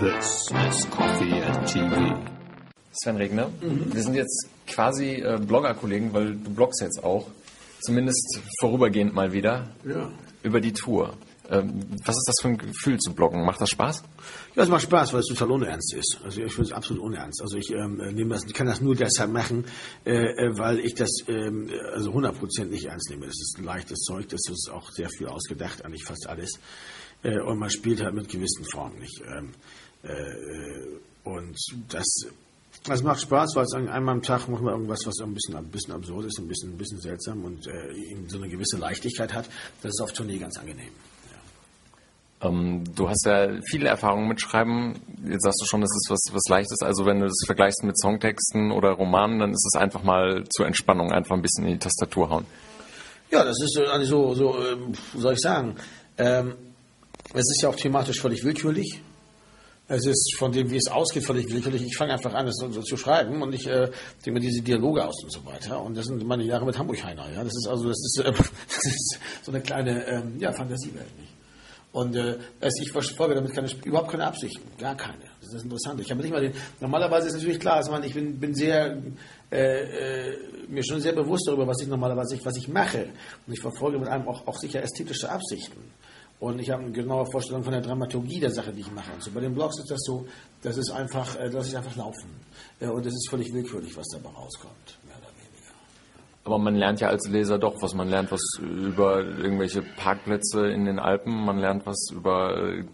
This is Coffee and TV. Sven Regner, wir sind jetzt quasi äh, Blogger-Kollegen, weil du bloggst jetzt auch. Zumindest vorübergehend mal wieder. Ja. Über die Tour. Ähm, was ist das für ein Gefühl zu bloggen? Macht das Spaß? Ja, es macht Spaß, weil es total unernst ist. Also ich finde es absolut unernst. Also ich ähm, nehme das, ich kann das nur deshalb machen, äh, äh, weil ich das ähm, also 100% nicht ernst nehme. Das ist leichtes Zeug, das ist auch sehr viel ausgedacht, eigentlich fast alles. Äh, und man spielt halt mit gewissen Formen nicht. Ähm, äh, und das, das macht Spaß, weil es ein- einmal am Tag machen wir irgendwas, was ein bisschen, ein bisschen absurd ist, ein bisschen, ein bisschen seltsam und äh, eben so eine gewisse Leichtigkeit hat. Das ist auf Tournee ganz angenehm. Ähm, du hast ja viele Erfahrungen mit Schreiben. Jetzt sagst du schon, das ist was, was Leichtes. Also wenn du das vergleichst mit Songtexten oder Romanen, dann ist es einfach mal zur Entspannung einfach ein bisschen in die Tastatur hauen. Ja, das ist äh, eigentlich so, so ähm, wie soll ich sagen, ähm, es ist ja auch thematisch völlig willkürlich. Es ist von dem, wie es ausgeht, völlig willkürlich. Ich fange einfach an, es so, zu schreiben und ich äh, denke mir diese Dialoge aus und so weiter. Und das sind meine Jahre mit Hamburg-Heiner. Ja? Das ist also, das ist, äh, das ist so eine kleine ähm, ja, Fantasiewelt. Nicht? Und äh, ich verfolge damit keine, überhaupt keine Absichten, gar keine. Das ist interessant. Ich habe nicht mal den. Normalerweise ist natürlich klar, also man, ich bin, bin sehr äh, äh, mir schon sehr bewusst darüber, was ich normalerweise was ich mache. Und ich verfolge mit einem auch, auch sicher ästhetische Absichten. Und ich habe eine genaue Vorstellung von der Dramaturgie der Sache, die ich mache. Und so bei den Blogs ist das so, das ist einfach, äh, das einfach laufen. Äh, und es ist völlig willkürlich, was dabei rauskommt. Aber man lernt ja als Leser doch was. Man lernt was über irgendwelche Parkplätze in den Alpen, man lernt was über äh,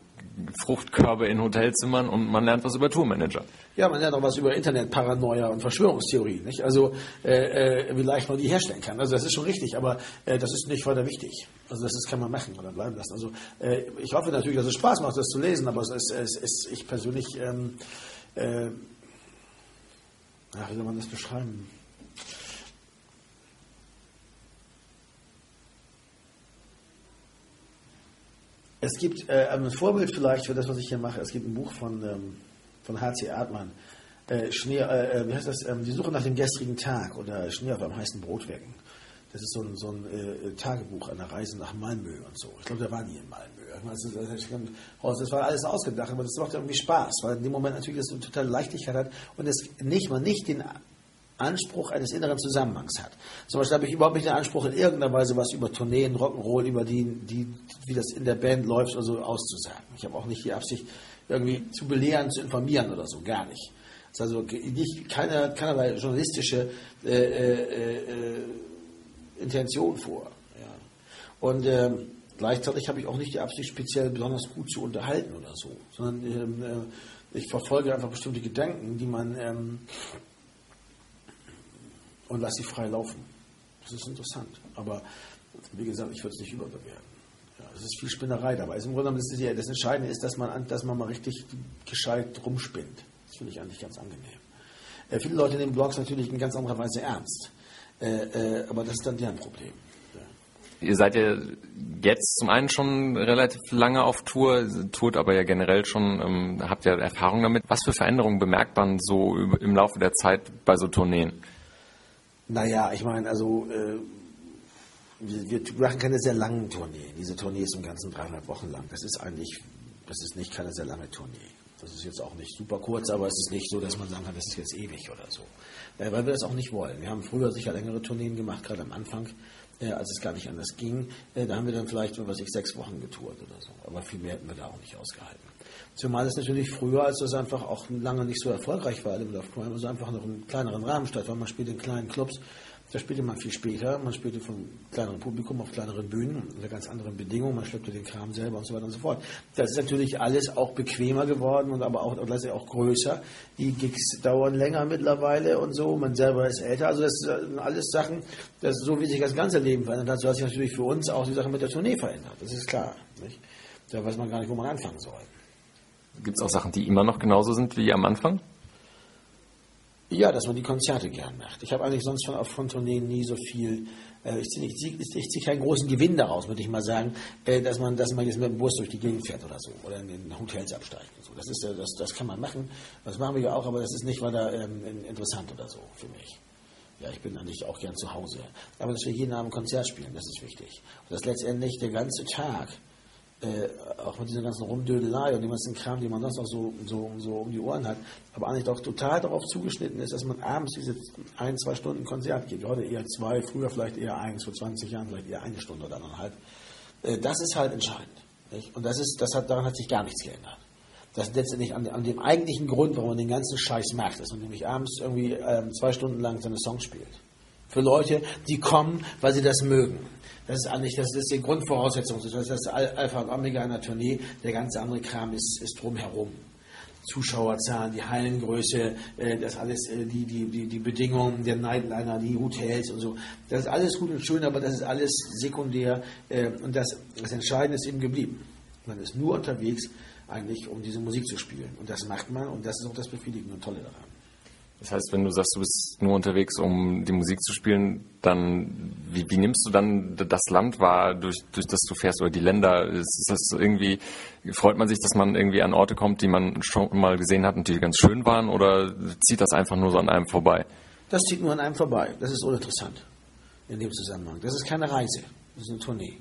Fruchtkörbe in Hotelzimmern und man lernt was über Tourmanager. Ja, man lernt auch was über Internetparanoia und Verschwörungstheorien, nicht? Also äh, äh, wie leicht man die herstellen kann. Also das ist schon richtig, aber äh, das ist nicht weiter wichtig. Also das ist, kann man machen oder bleiben lassen. Also äh, ich hoffe natürlich, dass es Spaß macht, das zu lesen, aber es ist, ich persönlich, ähm, äh, ja, wie soll man das beschreiben? Es gibt äh, ein Vorbild vielleicht für das, was ich hier mache. Es gibt ein Buch von, ähm, von H.C. Erdmann. Äh, Schnee, äh, äh, wie heißt das? Ähm, die Suche nach dem gestrigen Tag oder Schnee auf einem heißen Brotwecken. Das ist so ein, so ein äh, Tagebuch einer Reise nach Malmö und so. Ich glaube, der war nie in Malmö. Das, das, war alles ausgedacht, aber das macht irgendwie Spaß, weil in dem Moment natürlich das eine totale Leichtigkeit hat und es nicht, man nicht den Anspruch eines inneren Zusammenhangs hat. Zum Beispiel habe ich überhaupt nicht den Anspruch, in irgendeiner Weise was über Tourneen, Rock'n'Roll, über die, die, wie das in der Band läuft oder so auszusagen. Ich habe auch nicht die Absicht, irgendwie zu belehren, zu informieren oder so, gar nicht. Es ist also nicht, keine, keinerlei journalistische äh, äh, äh, Intention vor. Ja. Und ähm, gleichzeitig habe ich auch nicht die Absicht, speziell besonders gut zu unterhalten oder so, sondern ähm, äh, ich verfolge einfach bestimmte Gedanken, die man ähm, und lasse sie frei laufen. Das ist interessant. Aber wie gesagt, ich würde es nicht überbewerten. Ja, es ist viel Spinnerei dabei. Also Im Grunde genommen ist es ja, das Entscheidende ist, dass man, an- dass man mal richtig gescheit rumspinnt. Das finde ich eigentlich ganz angenehm. Äh, viele Leute nehmen Blogs natürlich in ganz anderer Weise ernst. Äh, äh, aber das ist dann deren Problem. Ihr seid ja jetzt zum einen schon relativ lange auf Tour, tourt aber ja generell schon, ähm, habt ja Erfahrung damit. Was für Veränderungen bemerkt man so im Laufe der Zeit bei so Tourneen? Naja, ich meine, also äh, wir, wir machen keine sehr langen Tourneen. Diese Tournee ist im Ganzen dreieinhalb Wochen lang. Das ist eigentlich, das ist nicht keine sehr lange Tournee. Das ist jetzt auch nicht super kurz, aber es ist nicht so, dass man sagen kann, das ist jetzt ewig oder so. Äh, weil wir das auch nicht wollen. Wir haben früher sicher längere Tourneen gemacht, gerade am Anfang, äh, als es gar nicht anders ging. Äh, da haben wir dann vielleicht, was weiß ich, sechs Wochen getourt oder so. Aber viel mehr hätten wir da auch nicht ausgehalten. Zumal es natürlich früher, als das einfach auch lange nicht so erfolgreich war, Element of Crime, also einfach noch im kleineren Rahmen statt, weil man spielt in kleinen Clubs, da spielte man viel später, man spielte vom kleineren Publikum auf kleineren Bühnen unter ganz anderen Bedingungen, man schleppte den Kram selber und so weiter und so fort. Das ist natürlich alles auch bequemer geworden und aber auch, letztlich auch größer. Die Gigs dauern länger mittlerweile und so, man selber ist älter, also das sind alles Sachen, das so wie sich das ganze Leben verändert hat, so hat sich natürlich für uns auch die Sache mit der Tournee verändert, das ist klar. Nicht? Da weiß man gar nicht, wo man anfangen soll. Gibt es auch Sachen, die immer noch genauso sind wie am Anfang? Ja, dass man die Konzerte gern macht. Ich habe eigentlich sonst von, von Tourneen nie so viel, äh, ich ziehe zieh, keinen großen Gewinn daraus, würde ich mal sagen, äh, dass, man, dass man jetzt mit dem Bus durch die Gegend fährt oder so, oder in den Hotels absteigt. Und so. Das, ist, das, das kann man machen, das machen wir ja auch, aber das ist nicht weiter ähm, interessant oder so für mich. Ja, ich bin eigentlich auch gern zu Hause. Aber dass wir jeden Abend Konzert spielen, das ist wichtig. Und dass letztendlich der ganze Tag Äh, auch mit dieser ganzen Rumdödelei und dem ganzen Kram, den man sonst noch so, so, so um die Ohren hat, aber eigentlich doch total darauf zugeschnitten ist, dass man abends diese ein, zwei Stunden Konzert gibt. Heute eher zwei, früher vielleicht eher eins, vor 20 Jahren vielleicht eher eine Stunde oder anderthalb. Äh, das ist halt entscheidend. Nicht? Und das ist, das hat, daran hat sich gar nichts geändert. Das ist letztendlich an, an dem eigentlichen Grund, warum man den ganzen Scheiß macht, dass man nämlich abends irgendwie ähm, zwei Stunden lang seine Songs spielt. Für Leute, die kommen, weil sie das mögen. Das ist eigentlich, das ist die Grundvoraussetzung. Das ist das Alpha und Omega einer Tournee. Der ganze andere Kram ist, ist drumherum. Zuschauerzahlen, die Hallengröße, äh, das alles, äh, die, die, die, die Bedingungen der Nightliner, die Hotels und so. Das ist alles gut und schön, aber das ist alles sekundär. Äh, und das, das Entscheidende ist eben geblieben. Man ist nur unterwegs, eigentlich, um diese Musik zu spielen. Und das macht man und das ist auch das Befriedigende und Tolle daran. Das heißt, wenn du sagst, du bist nur unterwegs, um die Musik zu spielen, dann wie, wie nimmst du dann das Land wahr, durch, durch das du fährst oder die Länder? Ist das irgendwie, freut man sich, dass man irgendwie an Orte kommt, die man schon mal gesehen hat und die ganz schön waren oder zieht das einfach nur so an einem vorbei? Das zieht nur an einem vorbei. Das ist uninteressant in dem Zusammenhang. Das ist keine Reise, das ist eine Tournee.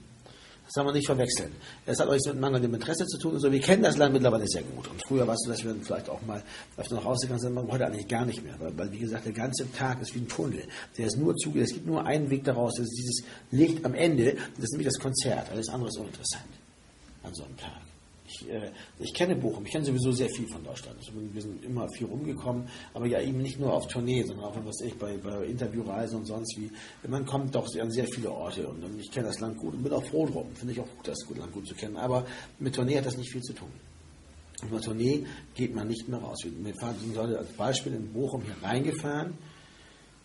Das soll man nicht verwechseln. Es hat euch mit mangelndem Interesse zu tun. Also wir kennen das Land mittlerweile sehr gut. Und früher warst du, dass wir vielleicht auch mal öfter noch rausgegangen sind, aber heute eigentlich gar nicht mehr. Weil, weil, wie gesagt, der ganze Tag ist wie ein Tunnel. Der ist nur zuge es gibt nur einen Weg daraus. Das ist dieses Licht am Ende. Das ist nämlich das Konzert. Alles andere ist uninteressant an so einem Tag. Ich, äh, ich kenne Bochum, ich kenne sowieso sehr viel von Deutschland. wir sind immer viel rumgekommen, aber ja eben nicht nur auf Tournee, sondern auch was ich bei, bei Interviewreisen und sonst wie. Man kommt doch an sehr viele Orte und ich kenne das Land gut und bin auch froh drum. Finde ich auch gut, das Land gut zu kennen. Aber mit Tournee hat das nicht viel zu tun. Und mit Tournee geht man nicht mehr raus. Wir sind heute als Beispiel in Bochum hier reingefahren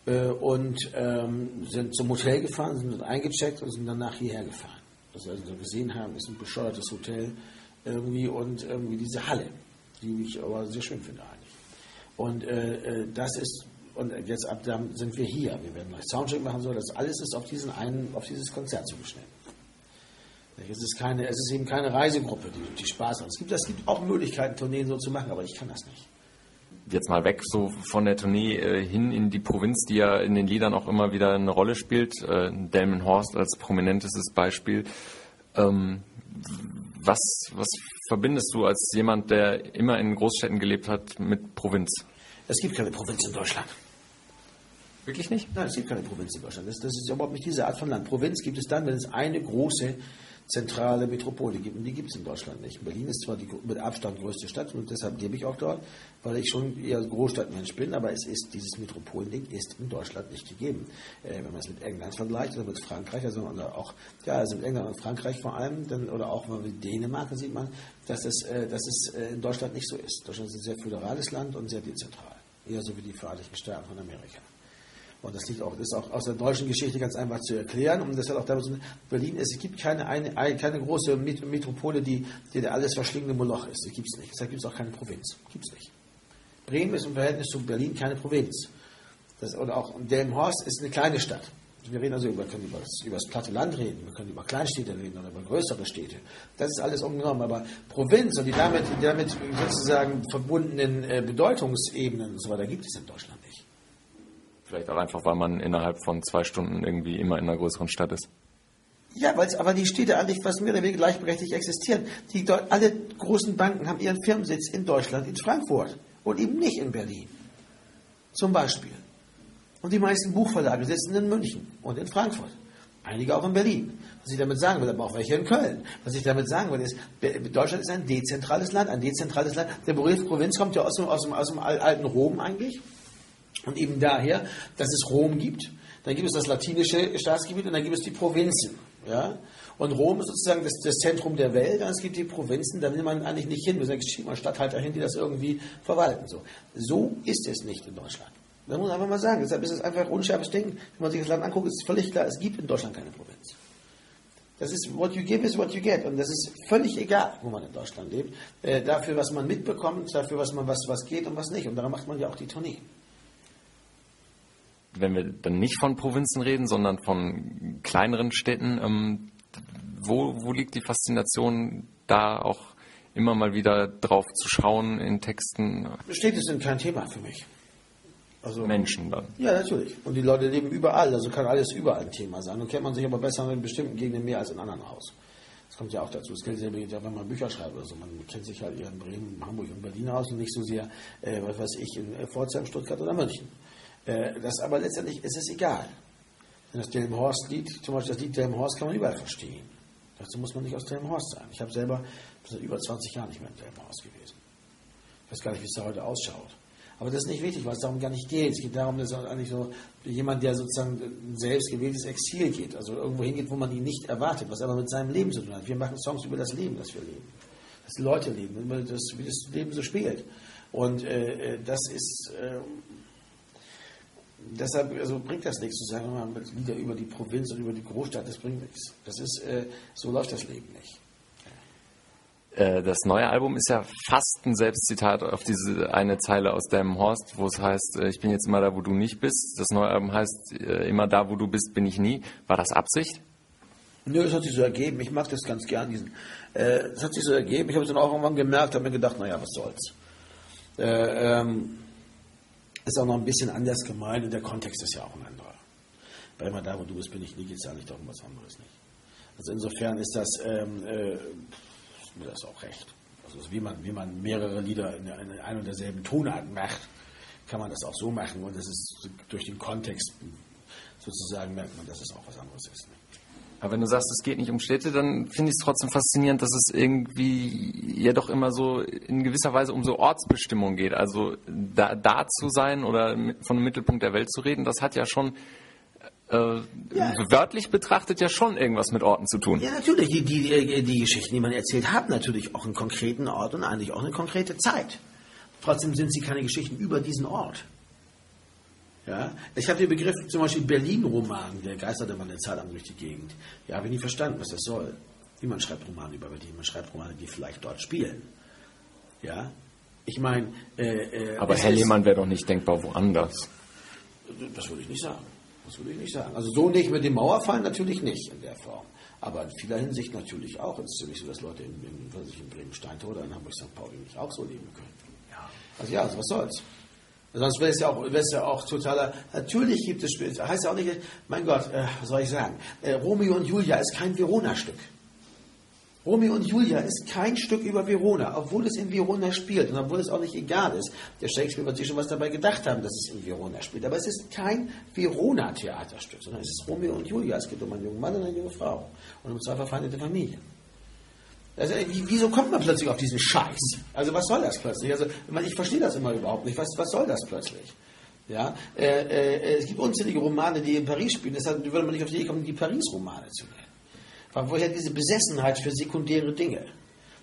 äh, und ähm, sind zum Hotel gefahren, sind eingecheckt und sind danach hierher gefahren. Das wir also gesehen haben, ist ein bescheuertes Hotel irgendwie und irgendwie diese Halle, die ich aber sehr schön finde eigentlich. Und äh, äh, das ist, und jetzt ab da sind wir hier. Wir werden gleich Soundcheck machen, so, das alles ist auf diesen einen, auf dieses Konzert zugeschnitten. Es ist, keine, es ist eben keine Reisegruppe, die, die Spaß hat. Es gibt, es gibt auch Möglichkeiten, Tourneen so zu machen, aber ich kann das nicht. Jetzt mal weg so von der Tournee äh, hin in die Provinz, die ja in den Liedern auch immer wieder eine Rolle spielt. Äh, Delmenhorst als prominentestes Beispiel. Ähm, was, was verbindest du als jemand, der immer in Großstädten gelebt hat, mit Provinz? Es gibt keine Provinz in Deutschland. Wirklich nicht? Nein, es gibt keine Provinz in Deutschland. Das, das ist überhaupt nicht diese Art von Land. Provinz gibt es dann, wenn es eine große zentrale Metropole gibt. Und die gibt es in Deutschland nicht. Berlin ist zwar die mit Abstand größte Stadt und deshalb lebe ich auch dort, weil ich schon eher Großstadtmensch bin, aber es ist, dieses Metropolending ist in Deutschland nicht gegeben. Äh, wenn man es mit England vergleicht oder mit Frankreich, also oder auch, ja, also mit England und Frankreich vor allem, dann, oder auch mit Dänemark, sieht man, dass es, äh, dass es äh, in Deutschland nicht so ist. Deutschland ist ein sehr föderales Land und sehr dezentral. Eher so wie die Vereinigten Staaten von Amerika. Und das liegt auch, ist auch aus der deutschen Geschichte ganz einfach zu erklären. Und das hat auch damit Berlin es gibt keine, eine, keine große Metropole, die, die der alles verschlingende Moloch ist. Das gibt es nicht. Deshalb gibt es auch keine Provinz. Gibt es nicht. Bremen ist im Verhältnis zu Berlin keine Provinz. Das, oder auch Delmenhorst ist eine kleine Stadt. Wir reden also über, können über, das, über das platte Land reden, wir können über Kleinstädte reden oder über größere Städte. Das ist alles umgenommen. Aber Provinz und die damit, die damit sozusagen verbundenen äh, Bedeutungsebenen und so weiter gibt es in Deutschland. Vielleicht auch einfach, weil man innerhalb von zwei Stunden irgendwie immer in einer größeren Stadt ist. Ja, weil aber die Städte eigentlich fast mehr oder weniger gleichberechtigt existieren. Die, alle großen Banken haben ihren Firmensitz in Deutschland, in Frankfurt und eben nicht in Berlin. Zum Beispiel. Und die meisten Buchverlage sitzen in München und in Frankfurt. Einige auch in Berlin. Was ich damit sagen will, aber auch welche in Köln. Was ich damit sagen will, ist, Deutschland ist ein dezentrales Land, ein dezentrales Land. Der Begriff Provinz kommt ja aus dem, aus dem, aus dem alten Rom eigentlich. Und eben daher, dass es Rom gibt, dann gibt es das latinische Staatsgebiet und dann gibt es die Provinzen. Ja? Und Rom ist sozusagen das, das Zentrum der Welt, und es gibt die Provinzen, da will man eigentlich nicht hin. Wir sagen, schieben mal Stadthalter hin, die das irgendwie verwalten. So, so ist es nicht in Deutschland. Das muss man einfach mal sagen. Deshalb ist es einfach unschärfes Denken. Wenn man sich das Land anguckt, ist es völlig klar, es gibt in Deutschland keine Provinz. Das ist, what you give is what you get. Und das ist völlig egal, wo man in Deutschland lebt. Äh, dafür, was man mitbekommt, dafür, was man, was, was geht und was nicht. Und daran macht man ja auch die Tournee wenn wir dann nicht von Provinzen reden, sondern von kleineren Städten, ähm, wo, wo liegt die Faszination da auch immer mal wieder drauf zu schauen in Texten? Städte sind kein Thema für mich. Also, Menschen dann. Ja, natürlich. Und die Leute leben überall, also kann alles überall ein Thema sein. Nun kennt man sich aber besser in bestimmten Gegenden mehr als in anderen aus. Das kommt ja auch dazu. Das gilt selber, ja, wenn man Bücher schreibt oder so. Man kennt sich halt eher in Bremen, Hamburg und Berlin aus und nicht so sehr, äh, was weiß ich, in äh, Pforzheim, Stuttgart oder München. Äh, das aber letztendlich ist es egal. Wenn das Delmenhorst-Lied, zum Beispiel das Lied Delmenhorst kann man überall verstehen. Dazu muss man nicht aus Delmenhorst sein. Ich habe selber seit über 20 Jahren nicht mehr in Delmenhorst gewesen. Ich weiß gar nicht, wie es da heute ausschaut. Aber das ist nicht wichtig, weil es darum gar nicht geht. Es geht darum, dass eigentlich so jemand, der sozusagen ein selbst gewähltes Exil geht, also irgendwo hingeht, wo man ihn nicht erwartet, was aber mit seinem Leben zu tun hat. Wir machen Songs über das Leben, das wir leben. Das Leute leben, das, wie das Leben so spielt. Und äh, das ist, äh, deshalb also bringt das nichts zu sagen, man Lieder über die Provinz und über die Großstadt, das bringt nichts. Das ist, äh, so läuft das Leben nicht. Äh, das neue Album ist ja fast ein Selbstzitat auf diese eine Zeile aus deinem Horst, wo es heißt, äh, ich bin jetzt immer da, wo du nicht bist. Das neue Album heißt, äh, immer da, wo du bist, bin ich nie. War das Absicht? Nö, es hat sich so ergeben. Ich mag das ganz gern, diesen. Äh, es hat sich so ergeben. Ich habe es dann auch irgendwann gemerkt, habe mir gedacht, naja, was soll's. Äh, ähm, ist auch noch ein bisschen anders gemeint und der Kontext ist ja auch ein anderer. Bei immer da, wo du bist, bin ich nie, geht es ja nicht darum, was anderes nicht. Also insofern ist das, ähm, äh, mir das auch recht. Also wie man, wie man mehrere Lieder in, in ein und derselben Tonart macht, kann man das auch so machen und das ist durch den Kontext sozusagen merkt man, dass es auch was anderes ist. Ne? Aber wenn du sagst, es geht nicht um Städte, dann finde ich es trotzdem faszinierend, dass es irgendwie ja doch immer so in gewisser Weise um so Ortsbestimmung geht. Also da, da zu sein oder von dem Mittelpunkt der Welt zu reden, das hat ja schon äh, ja. wörtlich betrachtet ja schon irgendwas mit Orten zu tun. Ja, natürlich. Die, die, äh, die Geschichten, die man erzählt, haben natürlich auch einen konkreten Ort und eigentlich auch eine konkrete Zeit. Trotzdem sind sie keine Geschichten über diesen Ort. Ja? Ich habe den Begriff zum Beispiel Berlin-Roman, der geistert immer eine Zeit lang durch die Gegend. Ja, habe ich nie verstanden, was das soll. Niemand schreibt Romane über Berlin, man schreibt Romane, die vielleicht dort spielen. Ja, ich meine. Äh, äh, Aber Herr Lehmann wäre doch nicht denkbar woanders. Das würde ich nicht sagen. Das würde ich nicht sagen. Also so nicht mit dem Mauerfall natürlich nicht in der Form. Aber in vieler Hinsicht natürlich auch. Es ist ja nicht so, dass Leute in, in, in Bremen-Steintor oder in Hamburg-St. Pauli nicht auch so leben können. Ja. Also ja, also was soll's. Sonst wäre es ja auch, wäre ja auch totaler. Natürlich gibt es. Heißt ja auch nicht, mein Gott, äh, was soll ich sagen? Äh, Romeo und Julia ist kein Verona-Stück. Romeo und Julia ist kein Stück über Verona, obwohl es in Verona spielt und obwohl es auch nicht egal ist. Der Shakespeare wird sich schon was dabei gedacht haben, dass es in Verona spielt. Aber es ist kein Verona-Theaterstück, sondern es ist Romeo und Julia. Es geht um einen jungen Mann und eine junge Frau und um zwei verfeindete Familien. Also, wieso kommt man plötzlich auf diesen Scheiß? Also was soll das plötzlich? Also ich verstehe das immer überhaupt nicht. Was, was soll das plötzlich? Ja, äh, äh, es gibt unzählige Romane, die in Paris spielen. Deshalb würde man nicht auf die Idee kommen, die Paris-Romane zu nennen. Woher diese Besessenheit für sekundäre Dinge?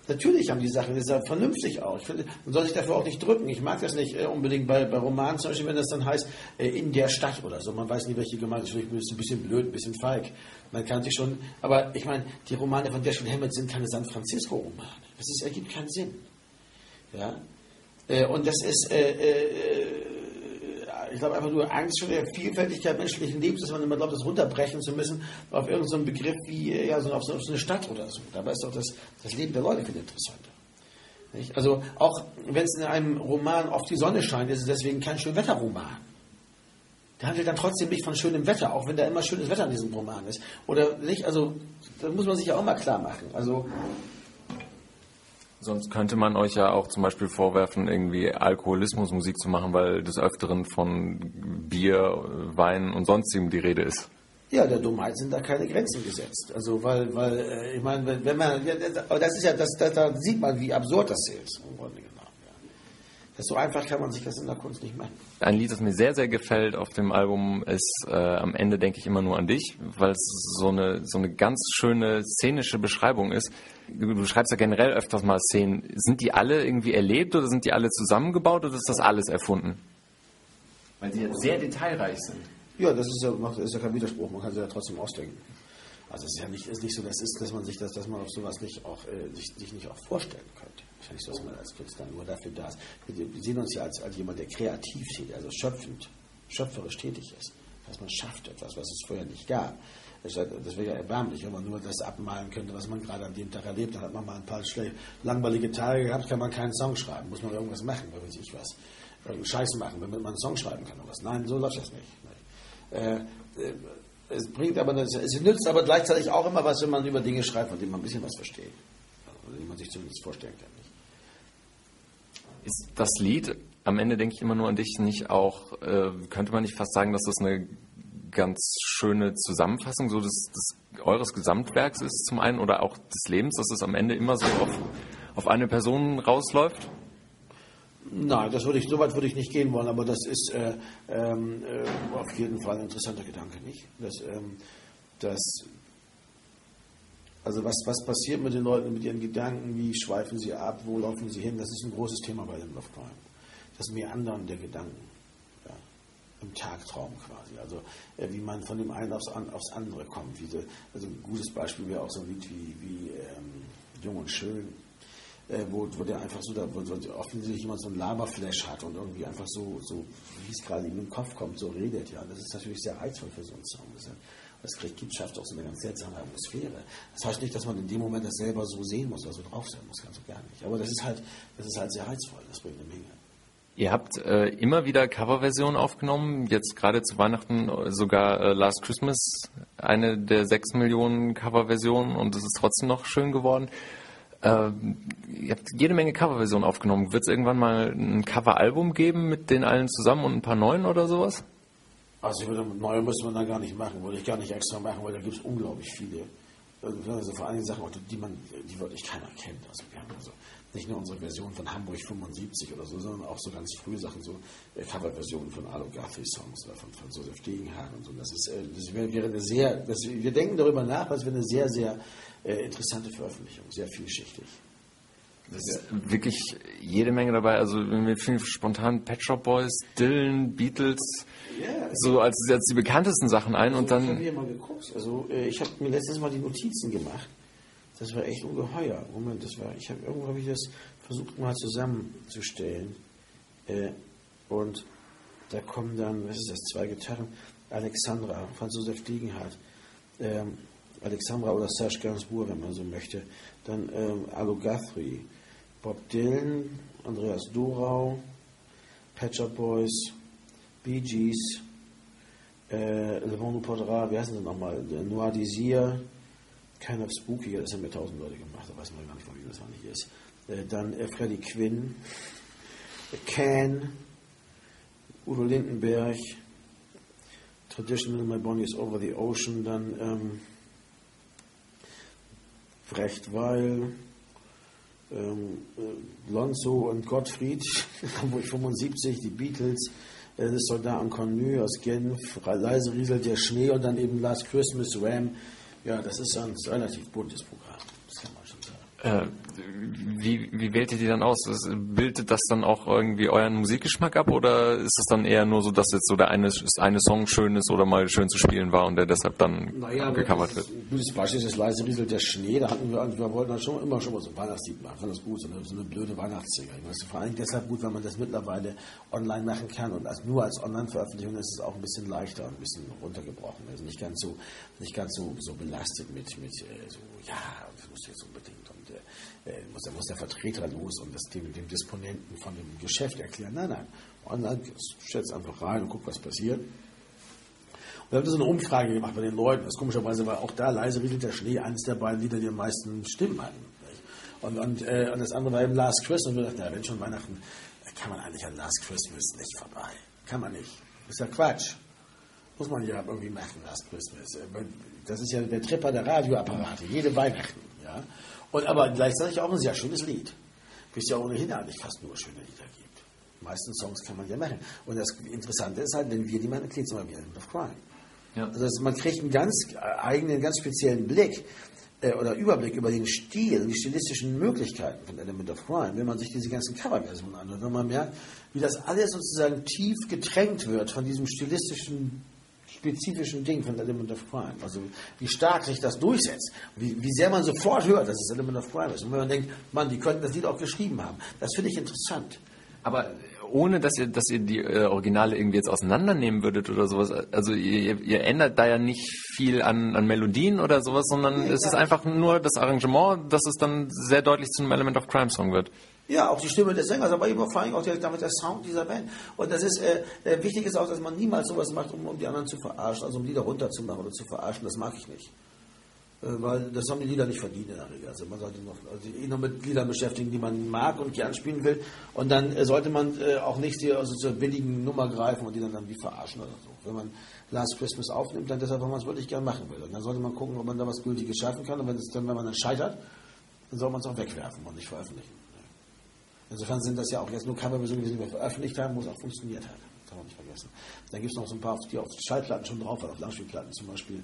Natürlich haben die Sachen, ist ja vernünftig auch. Ich finde, man soll sich dafür auch nicht drücken. Ich mag das nicht äh, unbedingt bei, bei Romanen, zum Beispiel, wenn das dann heißt, äh, in der Stadt oder so. Man weiß nie, welche gemeint ist. Vielleicht ist ein bisschen blöd, ein bisschen feig. Man kann sich schon, aber ich meine, die Romane von Dashiell Hammett sind keine San Francisco-Romane. Das ist, ergibt keinen Sinn. Ja? Äh, und das ist, äh, äh, ich glaube einfach nur Angst vor der Vielfältigkeit menschlichen Lebens, dass man immer glaubt, das runterbrechen zu müssen auf irgendeinen so Begriff wie ja, so auf, so, eine Stadt oder so. Dabei ist doch das, das Leben der Leute viel interessanter. Nicht? Also auch wenn es in einem Roman auf die Sonne scheint, ist es deswegen kein Schönwetterroman. Der handelt dann trotzdem nicht von schönem Wetter, auch wenn da immer schönes Wetter in diesem Roman ist. Oder nicht? Also, da muss man sich ja auch mal klar machen. Also, Sonst könnte man euch ja auch zum Beispiel vorwerfen, irgendwie Alkoholismusmusik zu machen, weil des Öfteren von Bier, Wein und sonstigem die Rede ist. Ja, der Dummheit sind da keine Grenzen gesetzt. Also, weil, weil äh, ich meine, wenn, man, ja, das ist ja, das, das, da sieht man, wie absurd das ist. Im Grunde so einfach kann man sich das in der Kunst nicht machen. Ein Lied, das mir sehr, sehr gefällt auf dem Album, ist äh, am Ende denke ich immer nur an dich, weil es so eine, so eine ganz schöne szenische Beschreibung ist. Du, du schreibst ja generell öfters mal Szenen. Sind die alle irgendwie erlebt oder sind die alle zusammengebaut oder ist das alles erfunden? Weil sie ja sehr detailreich sind. Ja, das ist ja, das ist ja kein Widerspruch. Man kann sie ja trotzdem ausdenken. Also es ist ja nicht, ist nicht so, dass, ist, dass man sich das, dass man auf sowas nicht auch, äh, sich, sich nicht auch vorstellen könnte. Ich weiß nicht, dass man als Künstler nur dafür da ist. Wir, sehen uns ja als, als jemand, der kreativ tätig, also schöpfend, schöpferisch tätig ist. Dass man schafft etwas, was es vorher nicht gab. Das, wäre ja erbärmlich, wenn man nur das abmalen könnte, was man gerade an dem Tag erlebt hat. Hat man mal ein paar langweilige Tage gehabt, kann man keinen Song schreiben. Muss man irgendwas machen, wenn weiß ich was. Irgendeinen Scheiß machen, damit man einen Song schreiben kann oder was. Nein, so läuft das nicht. Äh, äh, es bringt aber, es, nützt aber gleichzeitig auch immer was, wenn man über Dinge schreibt, von denen man ein bisschen was versteht. Also, die man sich zumindest vorstellen kann. Nicht? Ist das Lied, am Ende denke ich immer nur an dich, nicht auch, äh, könnte man nicht fast sagen, dass das eine ganz schöne Zusammenfassung so des, des eures Gesamtwerks ist zum einen oder auch des Lebens, dass es am Ende immer so auf, auf eine Person rausläuft? Nein, das würde ich, so weit würde ich nicht gehen wollen, aber das ist äh, ähm, äh, auf jeden Fall ein interessanter Gedanke, nicht? Das, ähm, das, also was, was passiert mit den Leuten, mit ihren Gedanken, wie schweifen sie ab, wo laufen sie hin, das ist ein großes Thema bei den Love Crime. Das Meandern der Gedanken. Ja, Im Tagtraum quasi. Also äh, wie man von dem einen aufs, aufs andere kommt. Wie so, also ein gutes Beispiel wäre auch so ein Lied wie, wie ähm, Jung und Schön äh, wo, wo der einfach so, da, wo so offensichtlich jemand so ein Laberflash hat und irgendwie einfach so, so wie es gerade in den Kopf kommt, so redet. Ja, das ist natürlich sehr reizvoll für so einen Song. Das kriegt, schafft auch so eine ganz seltsame Atmosphäre. Das heißt nicht, dass man in dem Moment das selber so sehen muss, also drauf sein muss, ganz und gar nicht. Aber das ist halt, das ist halt sehr reizvoll. Das bringt eine Menge. Ihr habt äh, immer wieder Coverversionen aufgenommen, jetzt gerade zu Weihnachten sogar äh, Last Christmas, eine der sechs Millionen Coverversionen und es ist trotzdem noch schön geworden. Äh, ihr habt jede Menge Coverversionen aufgenommen. Wird es irgendwann mal ein Coveralbum geben mit den allen zusammen und ein paar neuen oder sowas? Also neue müssen wir da gar nicht machen, würde ich gar nicht extra machen, weil da gibt es unglaublich viele. Also vor allen Sachen, die man, die wirklich keiner kennt. Also wir haben also nicht nur unsere Version von Hamburg 75 oder so, sondern auch so ganz frühe Sachen, so äh, Coverversionen von Alo Guthrie Songs oder von, von Joseph Degenhagen und so. Das ist, äh, das wäre eine sehr, das, wir denken darüber nach, das wäre eine sehr, sehr äh, interessante Veröffentlichung, sehr vielschichtig. Das ist wirklich jede Menge dabei. Also wenn wir spontan Pet Shop Boys, Dylan, Beatles, so als, als die bekanntesten Sachen ein also, und dann. Ich habe hier mal geguckt. Also äh, ich habe mir letztes Mal die Notizen gemacht. Das war echt ungeheuer. Moment, das war. Ich habe irgendwo habe ich das versucht mal zusammenzustellen. Äh, und da kommen dann, was ist das, zwei Gitarren. Alexandra, Franz Josef Diegenhardt. Ähm, Alexandra oder Serge Gainsbourg, wenn man so möchte. Dann ähm, Alu Guthrie, Bob Dylan, Andreas Dorau, Patcher Boys, Bee Gees, äh, Le Vent Podra, wie heißen sie nochmal? Noir Désir, Kind of Spooky, das haben mir tausend Leute gemacht, da weiß man gar nicht, wie das eigentlich ist. Äh, dann äh, Freddie Quinn, äh, Can, Udo Lindenberg, Traditional My Bonnie is Over the Ocean, dann ähm, Brecht-Weil, ähm, äh, Lonzo und Gottfried, Hamburg 75, die Beatles, äh, das Soldat am Connu aus Genf, leise rieselt der Schnee und dann eben Last Christmas Ram. Ja, das ist ein relativ buntes Programm, das kann man schon sagen. Äh, wie, wie wählt ihr die dann aus? Bildet das dann auch irgendwie euren Musikgeschmack ab oder ist es dann eher nur so, dass jetzt so der eine, eine Song schön ist oder mal schön zu spielen war und der deshalb dann naja, gecovert wird? Ein gutes Beispiel ist das leise rieselt der Schnee. Da hatten wir, wir wollten dann schon immer schon mal so ein Weihnachtslied machen. Fand das gut, so eine, so eine blöde Weihnachtssingle. Ich vor allem deshalb gut, weil man das mittlerweile online machen kann und als, nur als Online-Veröffentlichung ist es auch ein bisschen leichter und ein bisschen runtergebrochen. Also nicht ganz so, nicht ganz so, so belastet mit, mit äh, so, ja, das muss jetzt unbedingt muss, muss der Vertreter los und das dem, dem Disponenten von dem Geschäft erklären. Nein, nein, online stellt einfach rein und guckt, was passiert. Und dann haben wir so eine Umfrage gemacht bei den Leuten. Das komischerweise war auch da leise rieselt der Schnee eines der beiden Lieder, die am meisten Stimmen hatten. Und, und, äh, und das andere war eben Last Christmas. Und wir dachten, ja, wenn schon Weihnachten, kann man eigentlich an Last Christmas nicht vorbei. Kann man nicht. Ist ja Quatsch. Muss man ja irgendwie machen, Last Christmas. Äh, das ist ja der Tripper der Radioapparate, jede Weihnachten. Ja? Und aber gleichzeitig auch ein sehr schönes Lied. Es ja ohnehin eigentlich fast nur schöne Lieder gibt. Die meisten Songs kann man ja machen. Und das Interessante ist halt, wenn wir die machen, klingt es immer wie Element of Crime. Ja. Also man kriegt einen ganz eigenen, ganz speziellen Blick äh, oder Überblick über den Stil die stilistischen Möglichkeiten von Element of Crime, wenn man sich diese ganzen Coverversionen anhört, wenn man merkt, wie das alles sozusagen tief getränkt wird von diesem stilistischen spezifischen Ding von Element of Crime. Also wie stark sich das durchsetzt, wie, wie sehr man sofort hört, dass es Element of Crime ist. Und wenn man denkt, man, die könnten das Lied auch geschrieben haben. Das finde ich interessant. Aber ohne dass ihr, dass ihr die äh, Originale irgendwie jetzt auseinandernehmen würdet oder sowas. Also ihr, ihr ändert da ja nicht viel an, an Melodien oder sowas, sondern nee, es ist einfach nur das Arrangement, dass es dann sehr deutlich zu einem Element of Crime Song wird. Ja, auch die Stimme des Sängers, aber eben vor allem auch der, damit der Sound dieser Band. Und das ist, äh, äh, wichtig ist auch, dass man niemals sowas macht, um, um die anderen zu verarschen, also um Lieder runterzumachen oder zu verarschen. Das mag ich nicht. Äh, weil das haben die Lieder nicht verdient in der Regel. Also man sollte noch, also eh noch mit Liedern beschäftigen, die man mag und gern spielen will. Und dann äh, sollte man äh, auch nicht die, also zur billigen Nummer greifen und die dann, dann wie verarschen oder so. Wenn man Last Christmas aufnimmt, dann deshalb, weil man es wirklich gern machen will. Und dann sollte man gucken, ob man da was Gültiges schaffen kann. Und wenn, es dann, wenn man dann scheitert, dann soll man es auch wegwerfen und nicht veröffentlichen. Insofern sind das ja auch jetzt nur Coverversionen, die wir veröffentlicht haben, wo es auch funktioniert hat. Das darf man nicht vergessen. Dann gibt es noch so ein paar, die auf Schallplatten schon drauf waren, auf Langspielplatten, zum Beispiel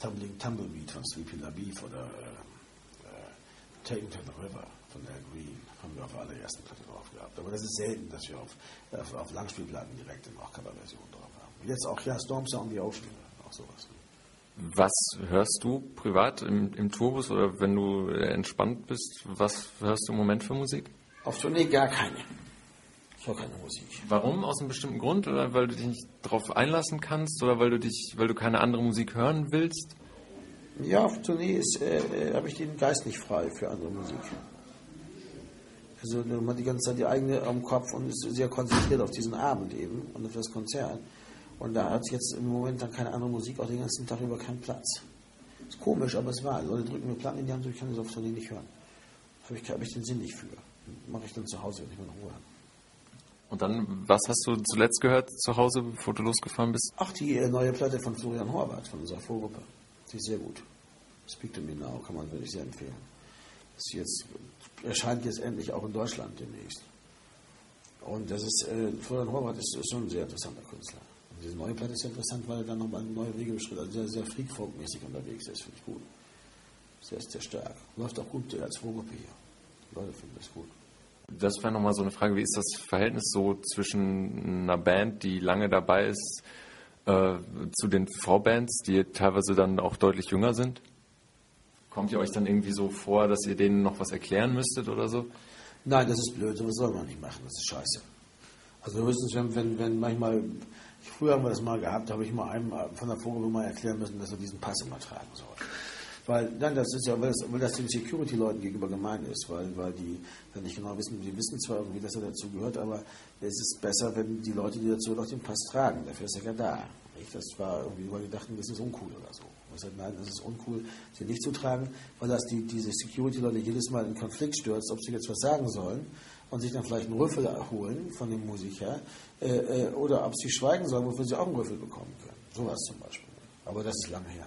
Tumbling Tumbleweed von Sleepy LaBeef oder äh, äh, Taken to the River von Al Green haben wir auf der allerersten Platte drauf gehabt. Aber das ist selten, dass wir auf, auf, auf Langspielplatten direkt auch Coverversionen drauf haben. Jetzt auch, ja, Storms on the Ocean, auch sowas. Was hörst du privat im, im Tourbus oder wenn du entspannt bist? Was hörst du im Moment für Musik? Auf Tournee gar keine. Ich höre keine Musik. Warum? Aus einem bestimmten Grund? Oder weil du dich nicht darauf einlassen kannst? Oder weil du dich, weil du keine andere Musik hören willst? Ja, auf Tournee ist, äh, äh habe ich den Geist nicht frei für andere Musik. Also man hat die ganze Zeit die eigene am Kopf und ist sehr konzentriert auf diesen Abend eben und auf das Konzert. Und da hat jetzt im Moment dann keine andere Musik auch den ganzen Tag über keinen Platz. Ist komisch, aber es war. Leute drücken mir Platten in die Hand, ich kann das auf Tournee nicht hören. Da habe ich, hab ich den Sinn nicht für mache ich dann zu Hause, wenn ich mal in Ruhe habe. Und dann, was hast du zuletzt gehört zu Hause, bevor du losgefahren bist? Ach, die äh, neue Platte von Florian Horvath, von unserer Vorgruppe. Die ist sehr gut. Speak to Me Now kann man wirklich sehr empfehlen. Das jetzt, erscheint jetzt endlich auch in Deutschland demnächst. Und das ist, äh, Florian Horvath ist, ist, schon ein sehr interessanter Künstler. Und diese neue Platte ist interessant, weil er dann nochmal neue Wege beschritt, also sehr, sehr freakfolkmäßig unterwegs ist, finde ich gut. Sehr, sehr stark. Läuft auch gut als Vorgruppe hier. Leute finden das gut. Das wäre nochmal so eine Frage, wie ist das Verhältnis so zwischen einer Band, die lange dabei ist, äh, zu den Vorbands, die teilweise dann auch deutlich jünger sind? Kommt ihr euch dann irgendwie so vor, dass ihr denen noch was erklären müsstet oder so? Nein, das ist blöd, sowas soll man nicht machen, das ist scheiße. Also höchstens, wenn, wenn, wenn manchmal, früher haben wir das mal gehabt, habe ich mal einem von der Vogelblume mal erklären müssen, dass er diesen Pass immer tragen soll. Weil, nein, das ist ja, weil das, weil das den Security-Leuten gegenüber gemein ist, weil, weil die dann nicht genau wissen, die wissen zwar irgendwie, dass er dazu gehört, aber es ist besser, wenn die Leute, die dazu noch den Pass tragen. Dafür ist er ja da. Nicht? Das war irgendwie, weil die dachten, das ist uncool oder so. Sagte, nein, das ist uncool, sie nicht zu tragen, weil das die, diese Security-Leute jedes Mal in Konflikt stürzt, ob sie jetzt was sagen sollen und sich dann vielleicht einen Rüffel holen von dem Musiker äh, äh, oder ob sie schweigen sollen, wofür sie auch einen Rüffel bekommen können. Sowas zum Beispiel. Aber das ist lange her.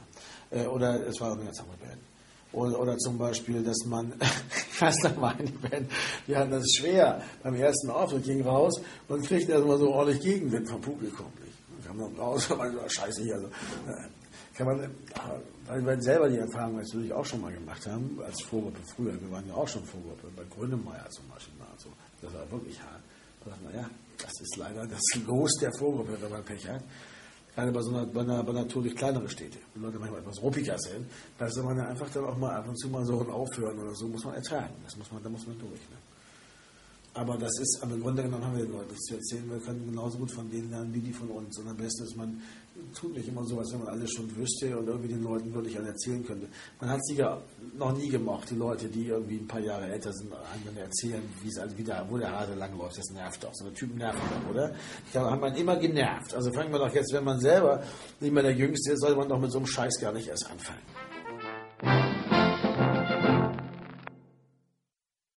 Äh, oder es war eine ganz andere Band. Oder, oder zum Beispiel, dass man, ich weiß noch mal eine Band, die hatten das schwer. Beim ersten Auftritt ging raus und kriegte erstmal so ordentlich Gegenwind vom Publikum. Nicht? Kam dann raus und man so, scheiße hier. Also, äh, kann man, weil wir selber die Erfahrung natürlich auch schon mal gemacht haben, als Vorgruppe früher. Wir waren ja auch schon Vorgruppe, bei Grönemeyer zum Beispiel. Mal so. Das war wirklich hart. Da dachte man, ja, das ist leider das Los der Vorgruppe, wenn man Pech hat. Gerade bei so einer, bei einer, bei natürlich kleinere Städte, wo Leute manchmal etwas ruppiger sind, da soll man ja einfach dann auch mal ab und zu mal so ein Aufhören oder so, muss man ertragen. Das muss man, da muss man durch. Ne? Aber das ist, aber im Grunde genommen haben wir den Leuten nichts zu erzählen. Wir können genauso gut von denen lernen, wie die von uns. Und am besten ist, man tut nicht immer so, als wenn man alles schon wüsste und irgendwie den Leuten wirklich alle erzählen könnte. Man hat sie ja noch nie gemocht, die Leute, die irgendwie ein paar Jahre älter sind, einem erzählen, wie es also wieder, wo der Hase lang läuft. Das nervt auch. So eine Typen nerven doch, oder? Ich glaube, hat man immer genervt. Also fangen wir doch jetzt, wenn man selber nicht mehr der Jüngste ist, sollte man doch mit so einem Scheiß gar nicht erst anfangen.